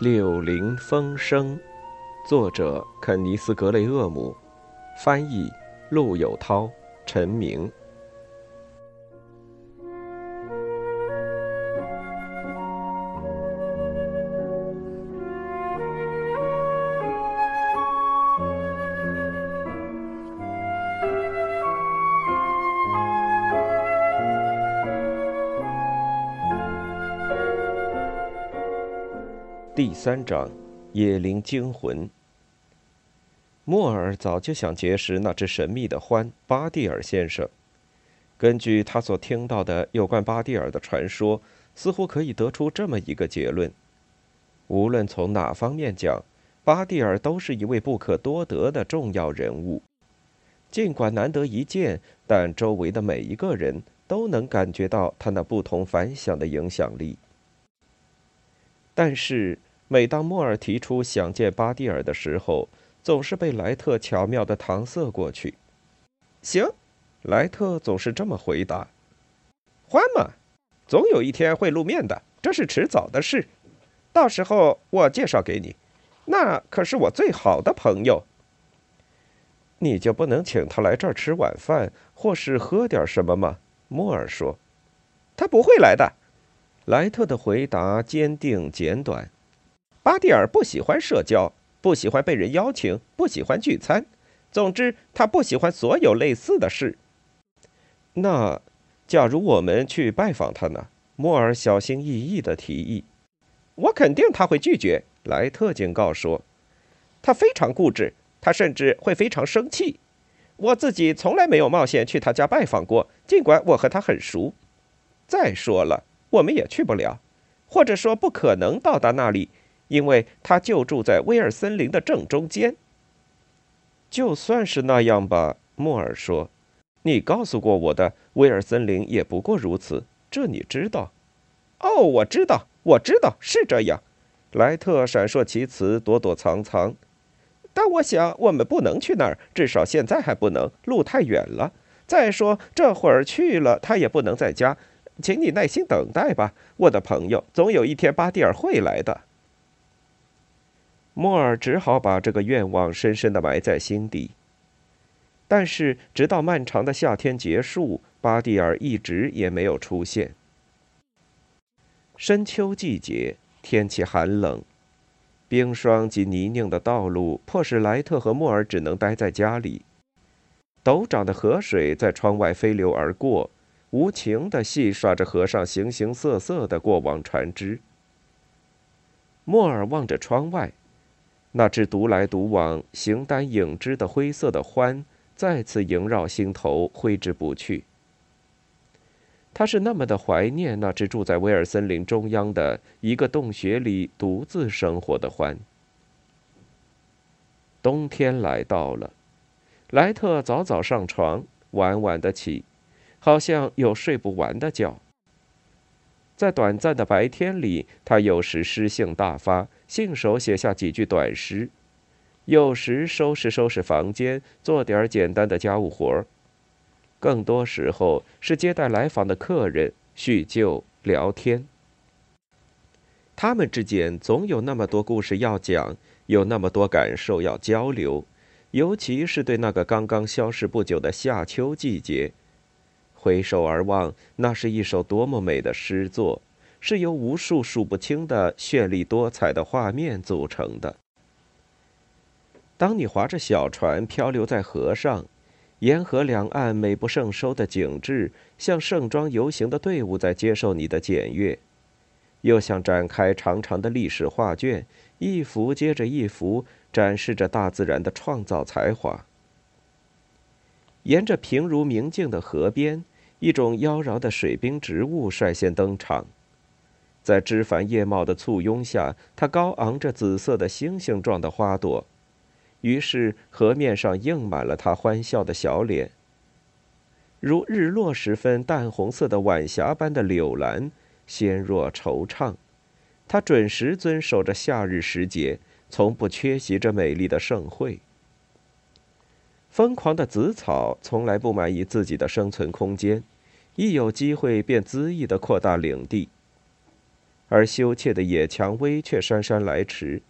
柳林风声，作者肯尼斯·格雷厄姆，翻译陆有涛、陈明。第三章，野灵惊魂。莫尔早就想结识那只神秘的獾巴蒂尔先生。根据他所听到的有关巴蒂尔的传说，似乎可以得出这么一个结论：无论从哪方面讲，巴蒂尔都是一位不可多得的重要人物。尽管难得一见，但周围的每一个人都能感觉到他那不同凡响的影响力。但是。每当莫尔提出想见巴蒂尔的时候，总是被莱特巧妙的搪塞过去。行，莱特总是这么回答：“欢嘛，总有一天会露面的，这是迟早的事。到时候我介绍给你，那可是我最好的朋友。你就不能请他来这儿吃晚饭，或是喝点什么吗？”莫尔说：“他不会来的。”莱特的回答坚定简短。巴蒂尔不喜欢社交，不喜欢被人邀请，不喜欢聚餐。总之，他不喜欢所有类似的事。那，假如我们去拜访他呢？莫尔小心翼翼的提议。我肯定他会拒绝。莱特警告说，他非常固执，他甚至会非常生气。我自己从来没有冒险去他家拜访过，尽管我和他很熟。再说了，我们也去不了，或者说不可能到达那里。因为他就住在威尔森林的正中间。就算是那样吧，莫尔说：“你告诉过我的，威尔森林也不过如此，这你知道。”“哦，我知道，我知道是这样。”莱特闪烁其词，躲躲藏藏。但我想，我们不能去那儿，至少现在还不能，路太远了。再说，这会儿去了，他也不能在家。请你耐心等待吧，我的朋友，总有一天巴蒂尔会来的。莫尔只好把这个愿望深深地埋在心底。但是，直到漫长的夏天结束，巴蒂尔一直也没有出现。深秋季节，天气寒冷，冰霜及泥泞的道路迫使莱特和莫尔只能待在家里。陡涨的河水在窗外飞流而过，无情的戏耍着河上形形色色的过往船只。莫尔望着窗外。那只独来独往、形单影只的灰色的獾再次萦绕心头，挥之不去。他是那么的怀念那只住在威尔森林中央的一个洞穴里独自生活的獾。冬天来到了，莱特早早上床，晚晚的起，好像有睡不完的觉。在短暂的白天里，他有时诗兴大发，信手写下几句短诗；有时收拾收拾房间，做点简单的家务活儿；更多时候是接待来访的客人，叙旧聊天。他们之间总有那么多故事要讲，有那么多感受要交流，尤其是对那个刚刚消失不久的夏秋季节。回首而望，那是一首多么美的诗作，是由无数数不清的绚丽多彩的画面组成的。当你划着小船漂流在河上，沿河两岸美不胜收的景致，像盛装游行的队伍在接受你的检阅，又像展开长长的历史画卷，一幅接着一幅展示着大自然的创造才华。沿着平如明镜的河边。一种妖娆的水冰植物率先登场，在枝繁叶茂的簇拥下，它高昂着紫色的星星状的花朵，于是河面上映满了它欢笑的小脸。如日落时分淡红色的晚霞般的柳兰，纤弱惆怅，它准时遵守着夏日时节，从不缺席着美丽的盛会。疯狂的紫草从来不满意自己的生存空间，一有机会便恣意的扩大领地。而羞怯的野蔷薇却姗姗来迟。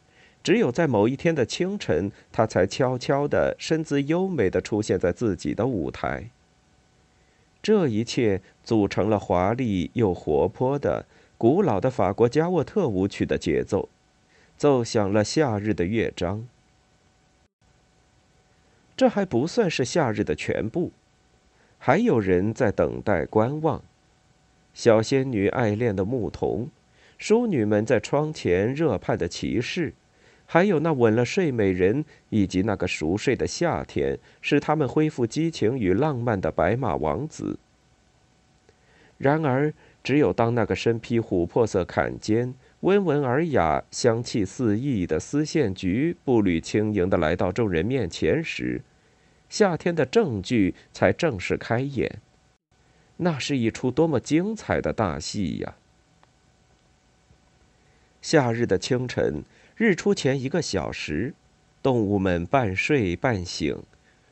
只有在某一天的清晨，它才悄悄地、身姿优美地出现在自己的舞台。这一切组成了华丽又活泼的、古老的法国加沃特舞曲的节奏，奏响了夏日的乐章。这还不算是夏日的全部，还有人在等待观望：小仙女爱恋的牧童，淑女们在窗前热盼的骑士。还有那吻了睡美人，以及那个熟睡的夏天，使他们恢复激情与浪漫的白马王子。然而，只有当那个身披琥珀色坎肩、温文尔雅、香气四溢的丝线菊步履轻盈地来到众人面前时，夏天的正剧才正式开演。那是一出多么精彩的大戏呀！夏日的清晨。日出前一个小时，动物们半睡半醒，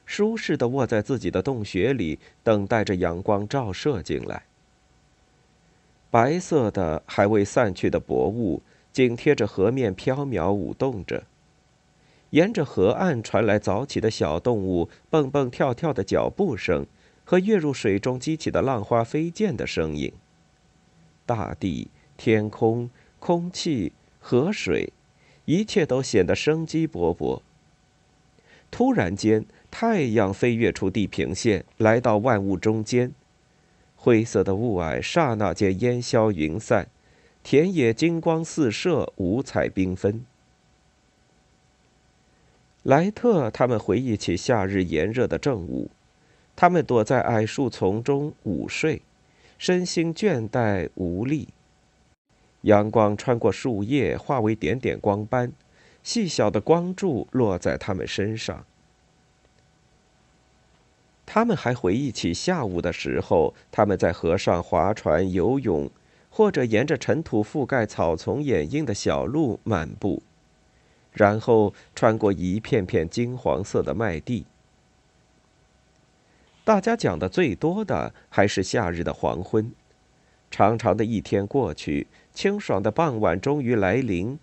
舒适的卧在自己的洞穴里，等待着阳光照射进来。白色的还未散去的薄雾紧贴着河面飘渺舞动着，沿着河岸传来早起的小动物蹦蹦跳跳的脚步声和跃入水中激起的浪花飞溅的声音。大地、天空、空气、河水。一切都显得生机勃勃。突然间，太阳飞跃出地平线，来到万物中间，灰色的雾霭刹那间烟消云散，田野金光四射，五彩缤纷。莱特他们回忆起夏日炎热的正午，他们躲在矮树丛中午睡，身心倦怠无力。阳光穿过树叶，化为点点光斑，细小的光柱落在他们身上。他们还回忆起下午的时候，他们在河上划船、游泳，或者沿着尘土覆盖、草丛掩映的小路漫步，然后穿过一片片金黄色的麦地。大家讲的最多的还是夏日的黄昏。长长的一天过去，清爽的傍晚终于来临，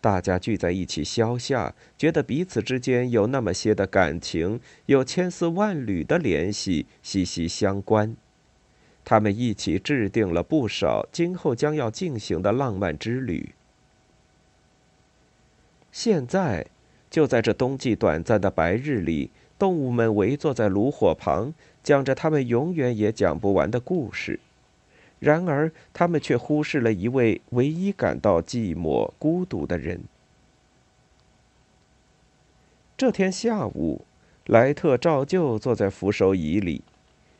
大家聚在一起消夏，觉得彼此之间有那么些的感情，有千丝万缕的联系，息息相关。他们一起制定了不少今后将要进行的浪漫之旅。现在，就在这冬季短暂的白日里，动物们围坐在炉火旁，讲着他们永远也讲不完的故事。然而，他们却忽视了一位唯一感到寂寞、孤独的人。这天下午，莱特照旧坐在扶手椅里，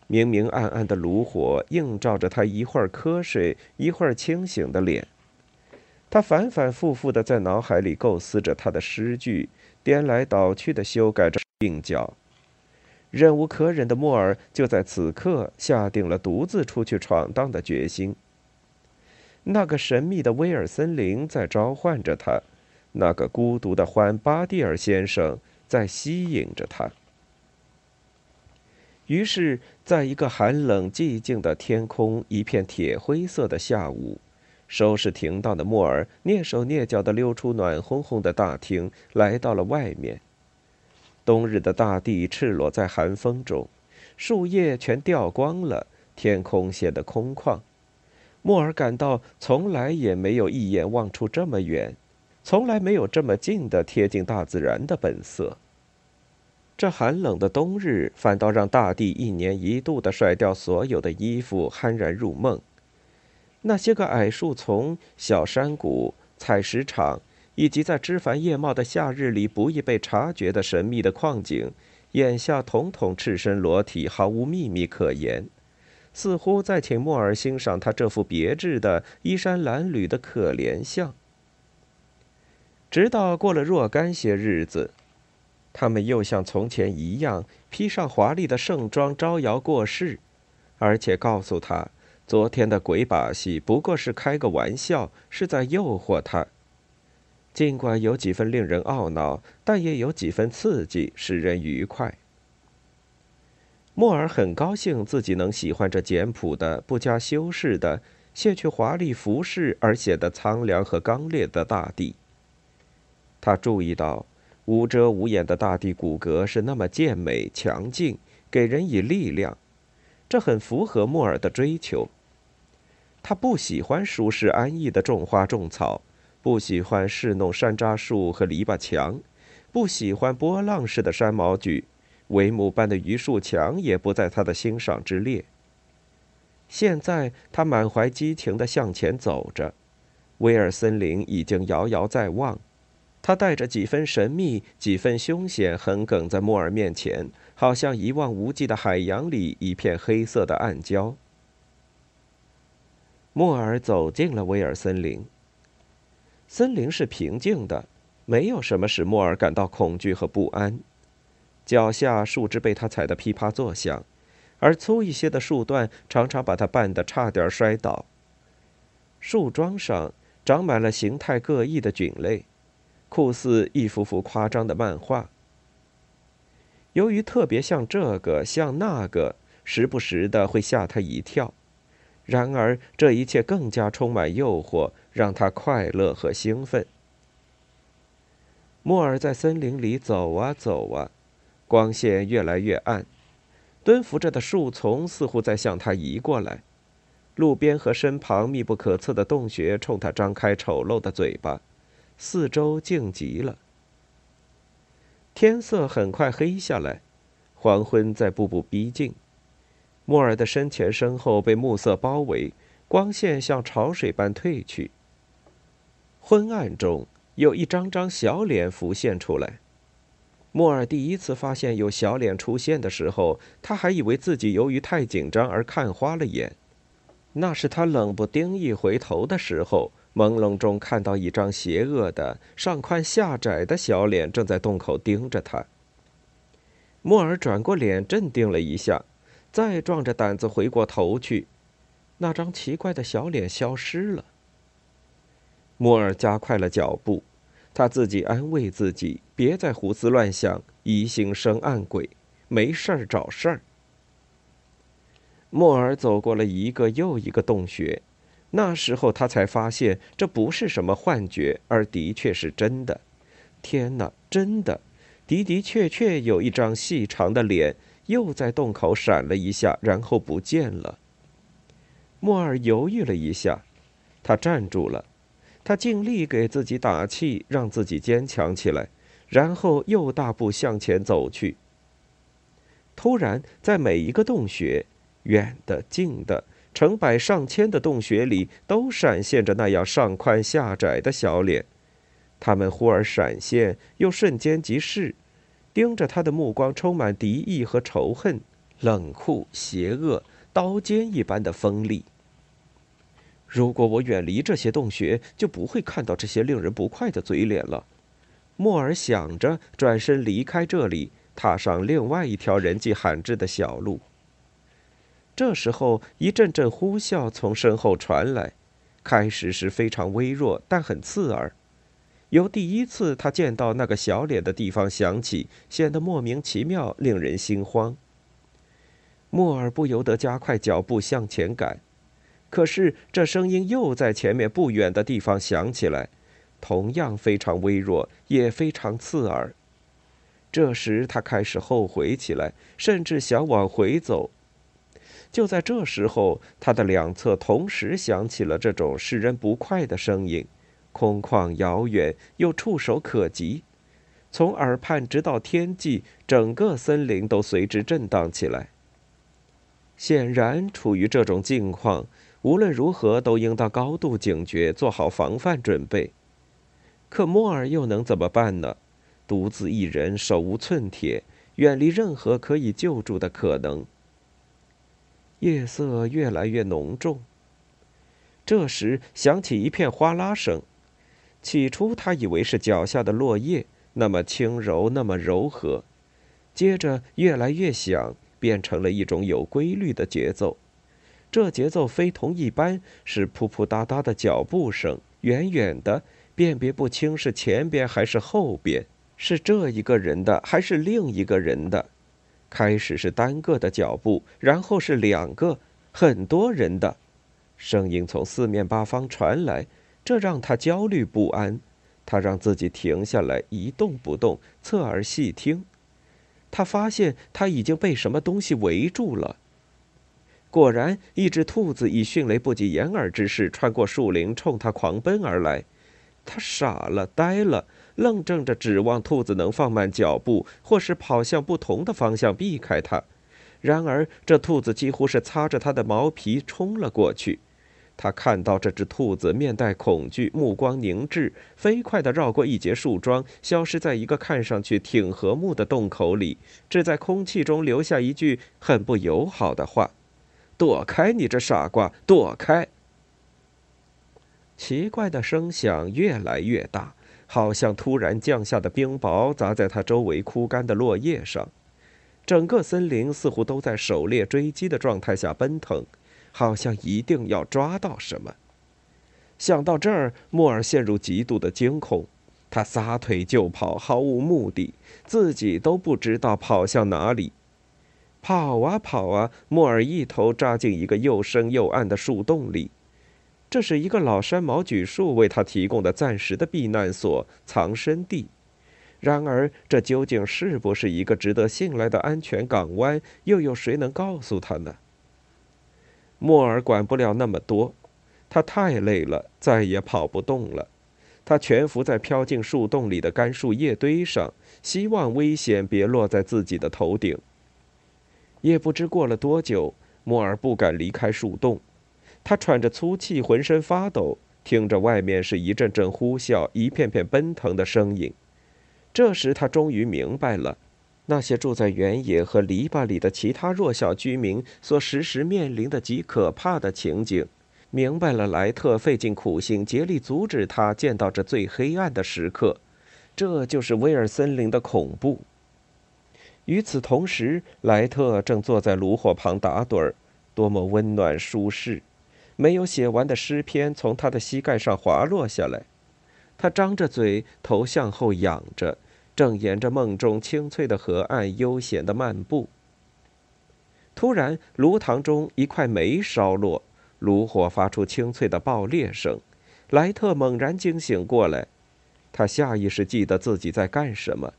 明明暗暗的炉火映照着他一会儿瞌睡、一会儿清醒的脸。他反反复复的在脑海里构思着他的诗句，颠来倒去的修改着鬓角。忍无可忍的莫尔就在此刻下定了独自出去闯荡的决心。那个神秘的威尔森林在召唤着他，那个孤独的欢巴蒂尔先生在吸引着他。于是，在一个寒冷寂静的天空、一片铁灰色的下午，收拾停当的莫尔蹑手蹑脚地溜出暖烘烘的大厅，来到了外面。冬日的大地赤裸在寒风中，树叶全掉光了，天空显得空旷。莫尔感到从来也没有一眼望出这么远，从来没有这么近的贴近大自然的本色。这寒冷的冬日反倒让大地一年一度的甩掉所有的衣服，酣然入梦。那些个矮树丛、小山谷、采石场。以及在枝繁叶茂的夏日里不易被察觉的神秘的矿井，眼下统统赤身裸体，毫无秘密可言，似乎在请莫尔欣赏他这副别致的衣衫褴褛的可怜相。直到过了若干些日子，他们又像从前一样披上华丽的盛装招摇过市，而且告诉他，昨天的鬼把戏不过是开个玩笑，是在诱惑他。尽管有几分令人懊恼，但也有几分刺激，使人愉快。莫尔很高兴自己能喜欢这简朴的、不加修饰的、卸去华丽服饰而显得苍凉和刚烈的大地。他注意到，无遮无掩的大地骨骼是那么健美强劲，给人以力量，这很符合莫尔的追求。他不喜欢舒适安逸的种花种草，不喜欢侍弄山楂树和篱笆墙，不喜欢波浪式的山毛榉，帷幕般的榆树墙也不在他的欣赏之列。现在他满怀激情地向前走着，威尔森林已经遥遥在望。他带着几分神秘、几分凶险，横亘在莫尔面前，好像一望无际的海洋里一片黑色的暗礁。莫尔走进了威尔森林。森林是平静的，没有什么使莫尔感到恐惧和不安。脚下树枝被他踩得噼啪作响。而粗一些的树段常常把他绊得差点摔倒。树桩上长满了形态各异的菌类，酷似一幅幅夸张的漫画。由于特别像这个像那个，时不时的会吓他一跳。然而这一切更加充满诱惑，让他快乐和兴奋。莫尔在森林里走啊走啊，光线越来越暗。蹲伏着的树丛似乎在向他移过来，路边和身旁密不可测的洞穴冲他张开丑陋的嘴巴，四周静极了。天色很快黑下来，黄昏在步步逼近。莫尔的身前身后被暮色包围，光线像潮水般退去。昏暗中有一张张小脸浮现出来。莫尔第一次发现有小脸出现的时候，他还以为自己由于太紧张而看花了眼。那是他冷不丁一回头的时候，朦胧中看到一张邪恶的、上宽下窄的小脸正在洞口盯着他。莫尔转过脸，镇定了一下，再壮着胆子回过头去，那张奇怪的小脸消失了。莫尔加快了脚步。他自己安慰自己，别再胡思乱想，疑心生暗鬼，没事儿找事儿。莫尔走过了一个又一个洞穴，那时候他才发现这不是什么幻觉，而的确是真的。天哪，真的，的的确确有一张细长的脸又在洞口闪了一下，然后不见了。莫尔犹豫了一下，他站住了。他尽力给自己打气，让自己坚强起来，然后又大步向前走去。突然，在每一个洞穴，远的、近的、成百上千的洞穴里，都闪现着那样上宽下窄的小脸。他们忽而闪现，又瞬间即逝，盯着他的目光充满敌意和仇恨，冷酷、邪恶，刀尖一般的锋利。如果我远离这些洞穴，就不会看到这些令人不快的嘴脸了。莫尔想着，转身离开这里，踏上另外一条人迹罕至的小路。这时候，一阵阵呼啸从身后传来，开始时非常微弱，但很刺耳，由第一次他见到那个小脸的地方响起，显得莫名其妙，令人心慌。莫尔不由得加快脚步向前赶。可是，这声音又在前面不远的地方响起来，同样非常微弱，也非常刺耳。这时，他开始后悔起来，甚至想往回走。就在这时候，他的两侧同时响起了这种使人不快的声音，空旷遥远又触手可及，从耳畔直到天际，整个森林都随之震荡起来。显然，处于这种境况。无论如何，都应当高度警觉，做好防范准备。可莫尔又能怎么办呢？独自一人，手无寸铁，远离任何可以救助的可能。夜色越来越浓重。这时响起一片哗啦声，起初他以为是脚下的落叶，那么轻柔，那么柔和，接着越来越响，变成了一种有规律的节奏。这节奏非同一般，是扑扑哒哒的脚步声，远远的，辨别不清是前边还是后边，是这一个人的还是另一个人的。开始是单个的脚步，然后是两个、很多人的，声音从四面八方传来，这让他焦虑不安。他让自己停下来，一动不动，侧耳细听。他发现他已经被什么东西围住了。果然，一只兔子以迅雷不及掩耳之势穿过树林，冲他狂奔而来。他傻了，呆了，愣怔着，指望兔子能放慢脚步，或是跑向不同的方向避开它。然而，这兔子几乎是擦着它的毛皮冲了过去。他看到这只兔子面带恐惧，目光凝滞，飞快地绕过一截树桩，消失在一个看上去挺和睦的洞口里，只在空气中留下一句很不友好的话：“躲开，你这傻瓜，躲开！”奇怪的声响越来越大，好像突然降下的冰雹砸在他周围枯干的落叶上。整个森林似乎都在狩猎追击的状态下奔腾。好像一定要抓到什么。想到这儿，莫尔陷入极度的惊恐，他撒腿就跑，毫无目的，自己都不知道跑向哪里。跑啊跑啊，莫尔一头扎进一个又深又暗的树洞里。这是一个老山毛榉树为他提供的暂时的避难所、藏身地。然而，这究竟是不是一个值得信赖的安全港湾，又有谁能告诉他呢？莫尔管不了那么多，他太累了，再也跑不动了。他蜷伏在飘进树洞里的干树叶堆上，希望危险别落在自己的头顶。也不知过了多久，莫尔不敢离开树洞，他喘着粗气，浑身发抖，听着外面是一阵阵呼啸、一片片奔腾的声音。这时，他终于明白了。那些住在原野和篱笆里的其他弱小居民所时时面临的极可怕的情景，明白了莱特费尽苦心竭力阻止他见到这最黑暗的时刻，这就是威尔森林的恐怖。与此同时，莱特正坐在炉火旁打盹儿，多么温暖舒适！没有写完的诗篇从他的膝盖上滑落下来，他张着嘴，头向后仰着。正沿着梦中清脆的河岸悠闲的漫步。突然，炉膛中一块煤烧落，炉火发出清脆的爆裂声。莱特猛然惊醒过来，他下意识记得自己在干什么。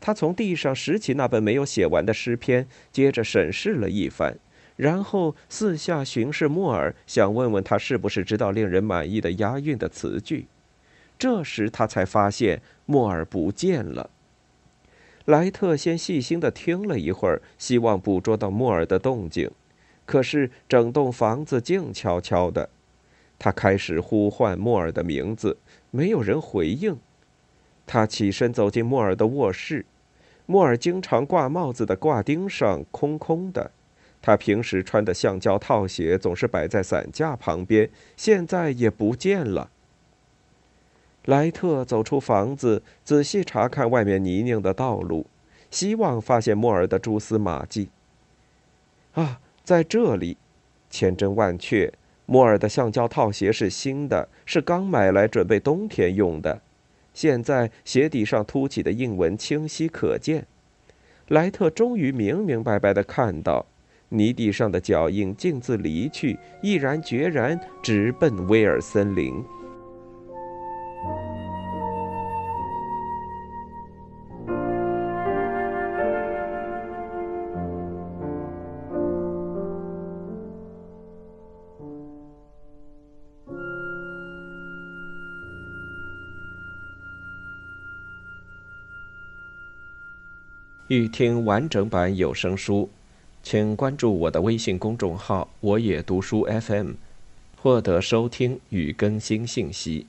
他从地上拾起那本没有写完的诗篇，接着审视了一番，然后四下巡视莫尔，想问问他是不是知道令人满意的押韵的词句。这时他才发现莫尔不见了。莱特先细心的听了一会儿，希望捕捉到莫尔的动静，可是整栋房子静悄悄的。他开始呼唤莫尔的名字，没有人回应。他起身走进莫尔的卧室，莫尔经常挂帽子的挂钉上空空的，他平时穿的橡胶套鞋总是摆在伞架旁边，现在也不见了。莱特走出房子，仔细查看外面泥泞的道路，希望发现莫尔的蛛丝马迹。啊，在这里，千真万确，莫尔的橡胶套鞋是新的，是刚买来准备冬天用的。现在鞋底上凸起的印纹清晰可见。莱特终于明明白白的看到，泥地上的脚印径自离去，毅然决然直奔威尔森林。欲听完整版有声书，请关注我的微信公众号“我也读书 FM”，获得收听与更新信息。